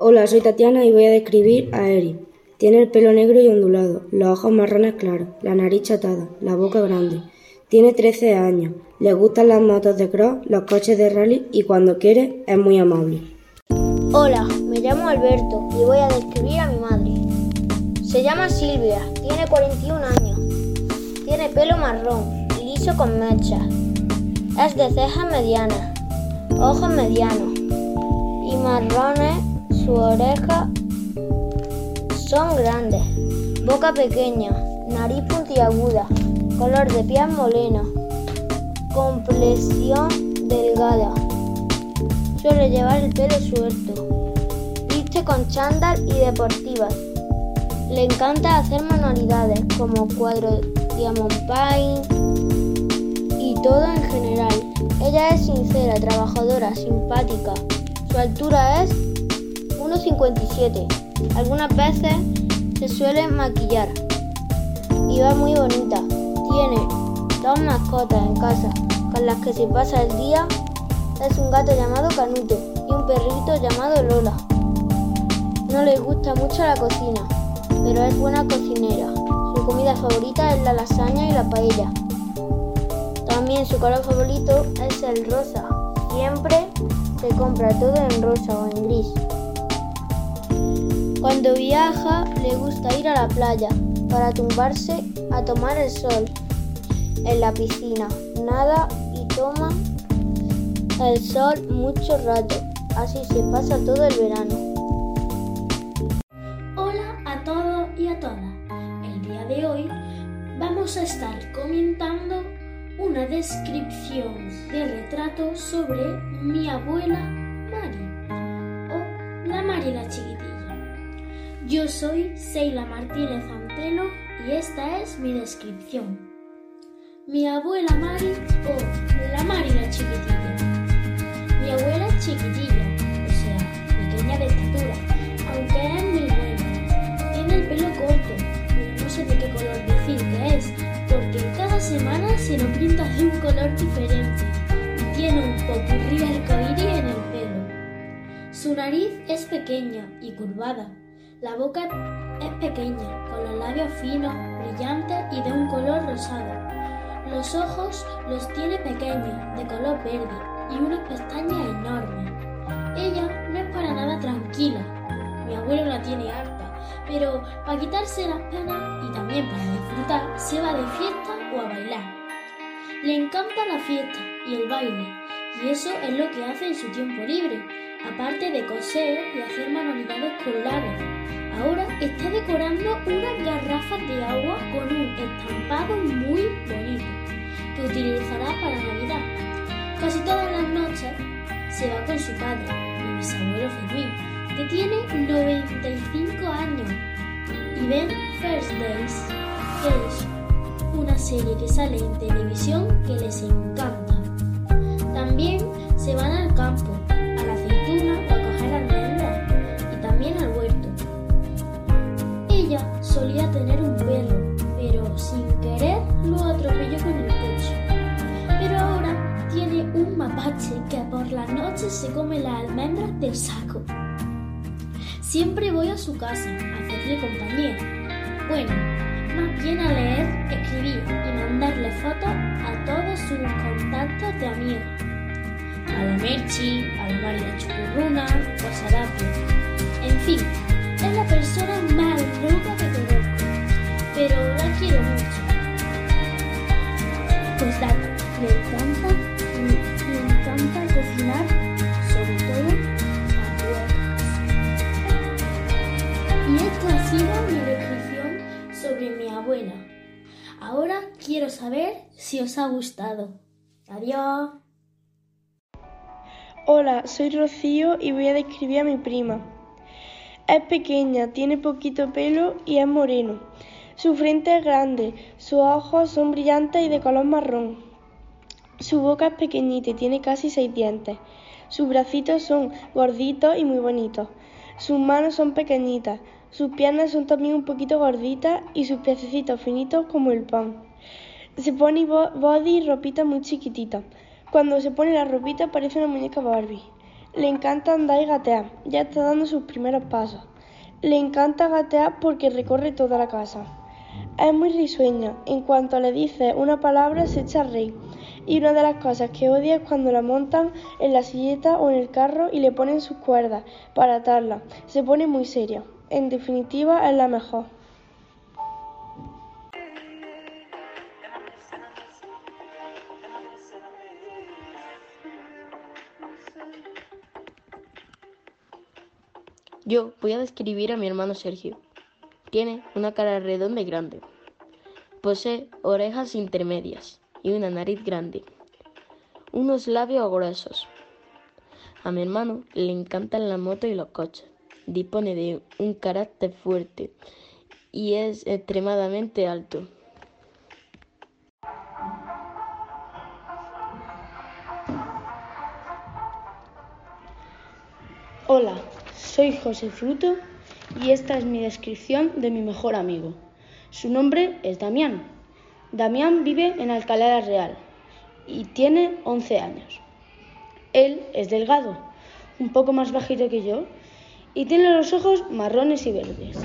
Hola, soy Tatiana y voy a describir a Eri. Tiene el pelo negro y ondulado, los ojos marrones claros, la nariz chatada, la boca grande. Tiene 13 años, le gustan las motos de cross, los coches de rally y cuando quiere es muy amable. Hola, me llamo Alberto y voy a describir a mi madre. Se llama Silvia, tiene 41 años. Tiene pelo marrón, liso con mechas. Es de cejas medianas, ojos medianos y marrones. Su oreja son grandes, boca pequeña, nariz puntiaguda, color de piel moreno, complexión delgada. Suele llevar el pelo suelto, viste con chándal y deportivas. Le encanta hacer manualidades como cuadros diamond paint y todo en general. Ella es sincera, trabajadora, simpática. Su altura es 1,57. Algunas veces se suele maquillar y va muy bonita. Tiene dos mascotas en casa con las que se pasa el día. Es un gato llamado Canuto y un perrito llamado Lola. No le gusta mucho la cocina, pero es buena cocinera. Su comida favorita es la lasaña y la paella. También su color favorito es el rosa. Siempre se compra todo en rosa o en gris. Cuando viaja le gusta ir a la playa para tumbarse a tomar el sol en la piscina. Nada y toma el sol mucho rato. Así se pasa todo el verano. Hola a todos y a todas. El día de hoy vamos a estar comentando una descripción de retrato sobre mi abuela Mari o la Mari la chiquitita. Yo soy Seila Martínez Antelo y esta es mi descripción. Mi abuela Mari o la Mari la chiquitilla. Mi abuela es chiquitilla, o sea, pequeña de estatura, aunque es muy buena. Tiene el pelo corto, pero no sé de qué color decir que es, porque cada semana se lo pinta de un color diferente y tiene un popurrí arcoíris en el pelo. Su nariz es pequeña y curvada la boca es pequeña, con los labios finos, brillantes y de un color rosado. Los ojos los tiene pequeños, de color verde, y unas pestañas enormes. Ella no es para nada tranquila. Mi abuelo la tiene harta, pero para quitarse las penas y también para disfrutar, se va de fiesta o a bailar. Le encanta la fiesta y el baile, y eso es lo que hace en su tiempo libre, aparte de coser y hacer manualidades con labios. Ahora está decorando unas garrafas de agua con un estampado muy bonito que utilizará para Navidad. Casi todas las noches se va con su padre, mi bisabuelo Fermín, que tiene 95 años, y ven First Days, que es una serie que sale en televisión que les encanta. También se van al campo solía tener un perro, pero sin querer lo atropelló con el coche. Pero ahora tiene un mapache que por la noche se come las almendras del saco. Siempre voy a su casa a hacerle compañía. Bueno, más bien a leer, escribir y mandarle fotos a todos sus contactos de amigos. A la Merchi, a la María Chucurruna o a Sarapio. En fin, es la persona más loca que conozco, pero la quiero mucho. Pues la, me encanta, me, encanta cocinar, sobre todo abuelas. Y esta ha sido mi descripción sobre mi abuela. Ahora quiero saber si os ha gustado. Adiós. Hola, soy Rocío y voy a describir a mi prima. Es pequeña, tiene poquito pelo y es moreno. Su frente es grande, sus ojos son brillantes y de color marrón. Su boca es pequeñita y tiene casi seis dientes. Sus bracitos son gorditos y muy bonitos. Sus manos son pequeñitas. Sus piernas son también un poquito gorditas y sus piececitos finitos como el pan. Se pone body y ropita muy chiquitita. Cuando se pone la ropita parece una muñeca Barbie. Le encanta andar y gatear, ya está dando sus primeros pasos. Le encanta gatear porque recorre toda la casa. Es muy risueña, en cuanto le dice una palabra se echa a reír. Y una de las cosas que odia es cuando la montan en la silleta o en el carro y le ponen sus cuerdas para atarla. Se pone muy seria. En definitiva, es la mejor. Yo voy a describir a mi hermano Sergio. Tiene una cara redonda y grande. Posee orejas intermedias y una nariz grande. Unos labios gruesos. A mi hermano le encantan la moto y los coches. Dispone de un carácter fuerte y es extremadamente alto. Hola, soy José Fruto y esta es mi descripción de mi mejor amigo. Su nombre es Damián. Damián vive en Alcalá de Real y tiene 11 años. Él es delgado, un poco más bajito que yo, y tiene los ojos marrones y verdes.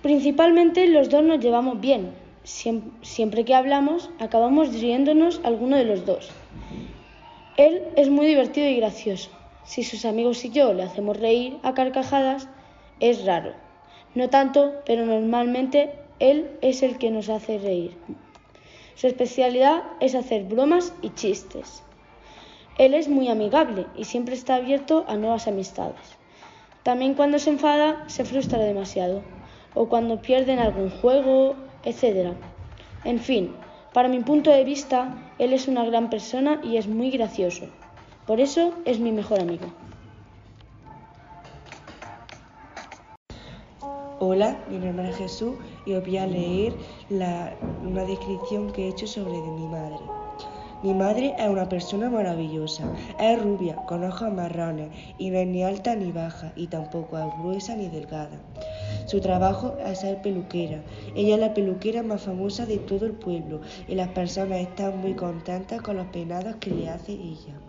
Principalmente los dos nos llevamos bien. Siempre que hablamos acabamos riéndonos alguno de los dos. Él es muy divertido y gracioso. Si sus amigos y yo le hacemos reír a carcajadas, es raro. No tanto, pero normalmente él es el que nos hace reír. Su especialidad es hacer bromas y chistes. Él es muy amigable y siempre está abierto a nuevas amistades. También cuando se enfada se frustra demasiado o cuando pierden algún juego, etc. En fin, para mi punto de vista, él es una gran persona y es muy gracioso. Por eso es mi mejor amigo. Hola, mi nombre es Jesús y os voy a leer una descripción que he hecho sobre de mi madre. Mi madre es una persona maravillosa. Es rubia, con ojos marrones, y no es ni alta ni baja, y tampoco es gruesa ni delgada. Su trabajo es ser peluquera. Ella es la peluquera más famosa de todo el pueblo, y las personas están muy contentas con los peinados que le hace ella.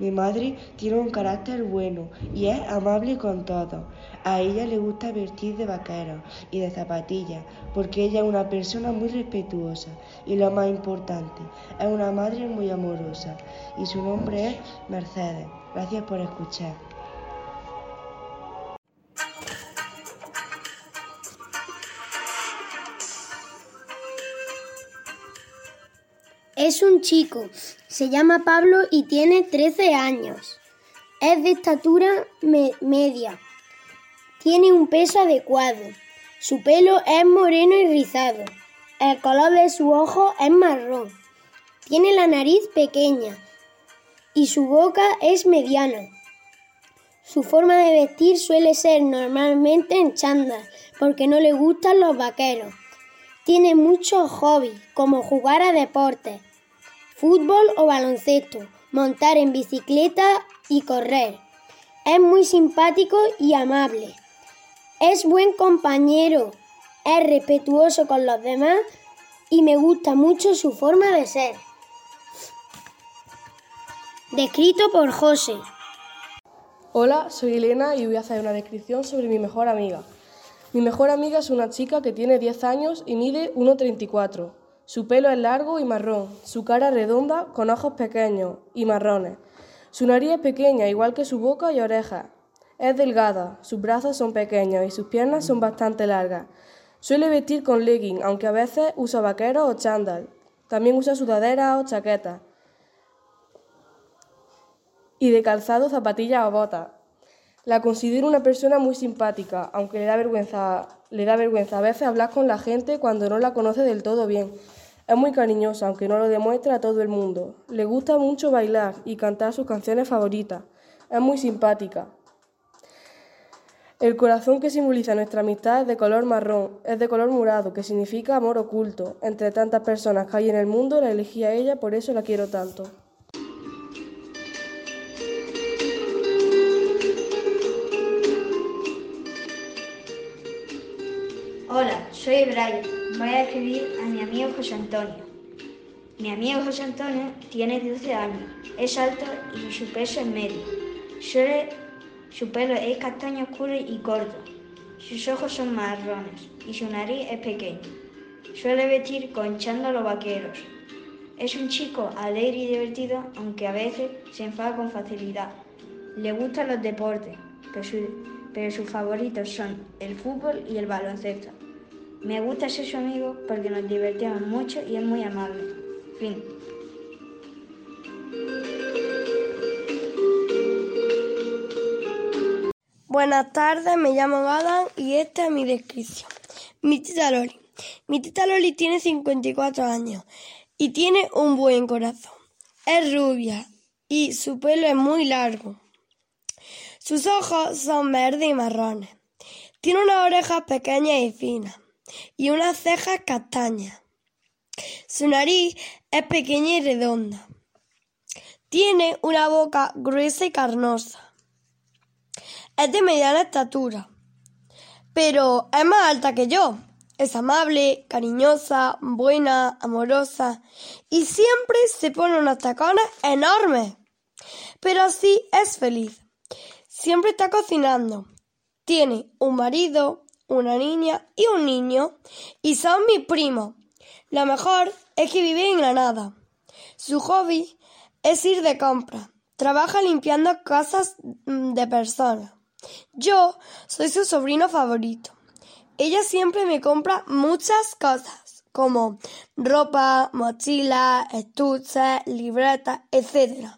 Mi madre tiene un carácter bueno y es amable con todos. A ella le gusta vestir de vaqueros y de zapatillas porque ella es una persona muy respetuosa y lo más importante, es una madre muy amorosa y su nombre es Mercedes. Gracias por escuchar. Es un chico, se llama Pablo y tiene 13 años. Es de estatura media. Tiene un peso adecuado. Su pelo es moreno y rizado. El color de su ojo es marrón. Tiene la nariz pequeña y su boca es mediana. Su forma de vestir suele ser normalmente en chándal porque no le gustan los vaqueros. Tiene muchos hobbies como jugar a deportes, fútbol o baloncesto, montar en bicicleta y correr. Es muy simpático y amable. Es buen compañero, es respetuoso con los demás y me gusta mucho su forma de ser. Descrito por José. Hola, soy Elena y voy a hacer una descripción sobre mi mejor amiga. Mi mejor amiga es una chica que tiene 10 años y mide 1,34. Su pelo es largo y marrón, su cara redonda con ojos pequeños y marrones. Su nariz es pequeña, igual que su boca y orejas. Es delgada, sus brazos son pequeños y sus piernas son bastante largas. Suele vestir con legging, aunque a veces usa vaqueros o chándal. También usa sudaderas o chaquetas. Y de calzado, zapatillas o botas. La considero una persona muy simpática, aunque le da vergüenza, le da vergüenza a veces hablar con la gente cuando no la conoce del todo bien. Es muy cariñosa, aunque no lo demuestra a todo el mundo. Le gusta mucho bailar y cantar sus canciones favoritas. Es muy simpática. El corazón que simboliza nuestra amistad es de color marrón, es de color morado, que significa amor oculto. Entre tantas personas que hay en el mundo, la elegí a ella, por eso la quiero tanto. Hola, soy Brian. Voy a escribir a mi amigo José Antonio. Mi amigo José Antonio tiene 12 años, es alto y su peso es medio. su pelo es castaño oscuro y corto. Sus ojos son marrones y su nariz es pequeña. Suele vestir con chándalos vaqueros. Es un chico alegre y divertido, aunque a veces se enfada con facilidad. Le gustan los deportes, pero, sus favoritos son el fútbol y el baloncesto. Me gusta ser su amigo porque nos divertimos mucho y es muy amable. Fin. Buenas tardes, me llamo Adam y esta es mi descripción. Mi tita Loli. Mi tita Loli tiene 54 años y tiene un buen corazón. Es rubia y su pelo es muy largo. Sus ojos son verdes y marrones. Tiene unas orejas pequeñas y finas y unas cejas castañas. Su nariz es pequeña y redonda. Tiene una boca gruesa y carnosa. Es de mediana estatura, pero es más alta que yo. Es amable, cariñosa, buena, amorosa y siempre se pone unos tacones enormes. Pero así es feliz. Siempre está cocinando. Tiene un marido, una niña y un niño y son mis primos. Lo mejor es que vive en Granada. Su hobby es ir de compra. Trabaja limpiando casas mm, de personas. Yo soy su sobrino favorito. Ella siempre me compra muchas cosas, como ropa, mochila, estuches, libretas, etc.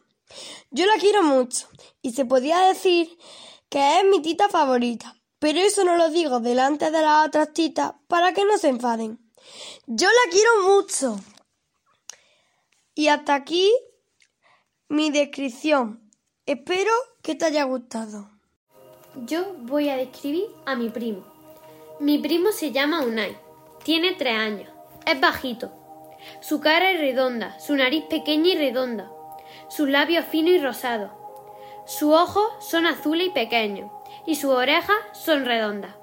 Yo la quiero mucho y se podía decir que es mi tita favorita, pero eso no lo digo delante de las otras titas para que no se enfaden. Yo la quiero mucho. Y hasta aquí mi descripción. Espero que te haya gustado. Yo voy a describir a mi primo. Mi primo se llama Unai. Tiene tres años. Es bajito. Su cara es redonda, su nariz pequeña y redonda, sus labios finos y rosados. Sus ojos son azules y pequeños, y sus orejas son redondas.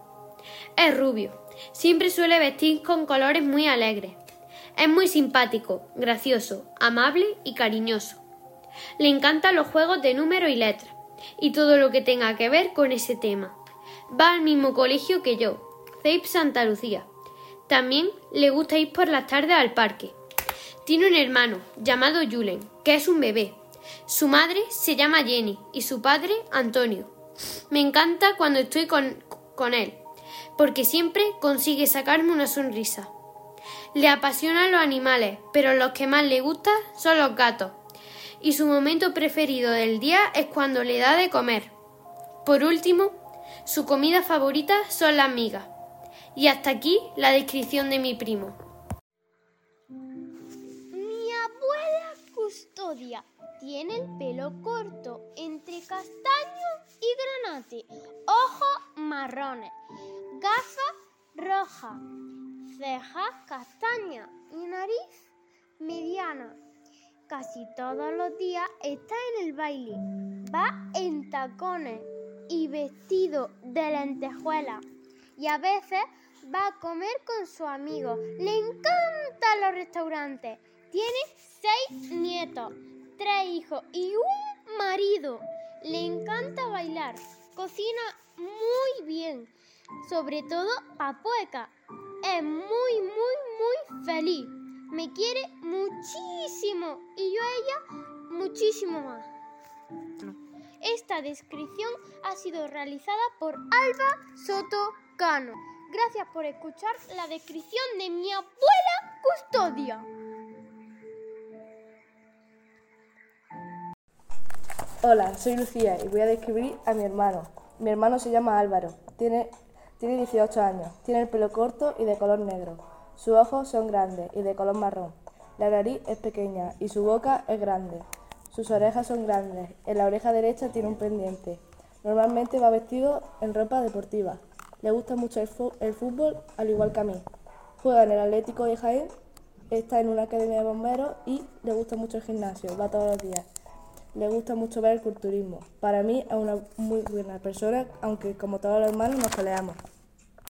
Es rubio. Siempre suele vestir con colores muy alegres. Es muy simpático, gracioso, amable y cariñoso. Le encantan los juegos de número y letras y todo lo que tenga que ver con ese tema. Va al mismo colegio que yo, CEIP Santa Lucía. También le gusta ir por las tardes al parque. Tiene un hermano llamado Julen, que es un bebé. Su madre se llama Jenny y su padre Antonio. Me encanta cuando estoy con, con él, porque siempre consigue sacarme una sonrisa. Le apasionan los animales, pero los que más le gustan son los gatos y su momento preferido del día es cuando le da de comer. Por último, su comida favorita son las migas. Y hasta aquí la descripción de mi primo. Mi abuela custodia tiene el pelo corto entre castaño y granate, ojos marrones, gafas rojas, cejas castañas y nariz mediana casi todos los días está en el baile. Va en tacones y vestido de lentejuela. Y a veces va a comer con su amigo. Le encantan los restaurantes. Tiene seis nietos, tres hijos y un marido. Le encanta bailar. Cocina muy bien. Sobre todo papueca. Es muy, muy, muy feliz me quiere muchísimo y yo a ella muchísimo más. Esta descripción ha sido realizada por Alba Soto Cano. Gracias por escuchar la descripción de mi abuela custodia. Hola, soy Lucía y voy a describir a mi hermano. Mi hermano se llama Álvaro, tiene, tiene 18 años, tiene el pelo corto y de color negro. Sus ojos son grandes y de color marrón. La nariz es pequeña y su boca es grande. Sus orejas son grandes. En la oreja derecha tiene un pendiente. Normalmente va vestido en ropa deportiva. Le gusta mucho el, fútbol, al igual que a mí. Juega en el Atlético de Jaén, está en una academia de bomberos y le gusta mucho el gimnasio, va todos los días. Le gusta mucho ver el culturismo. Para mí es una muy buena persona, aunque como todos los hermanos nos peleamos.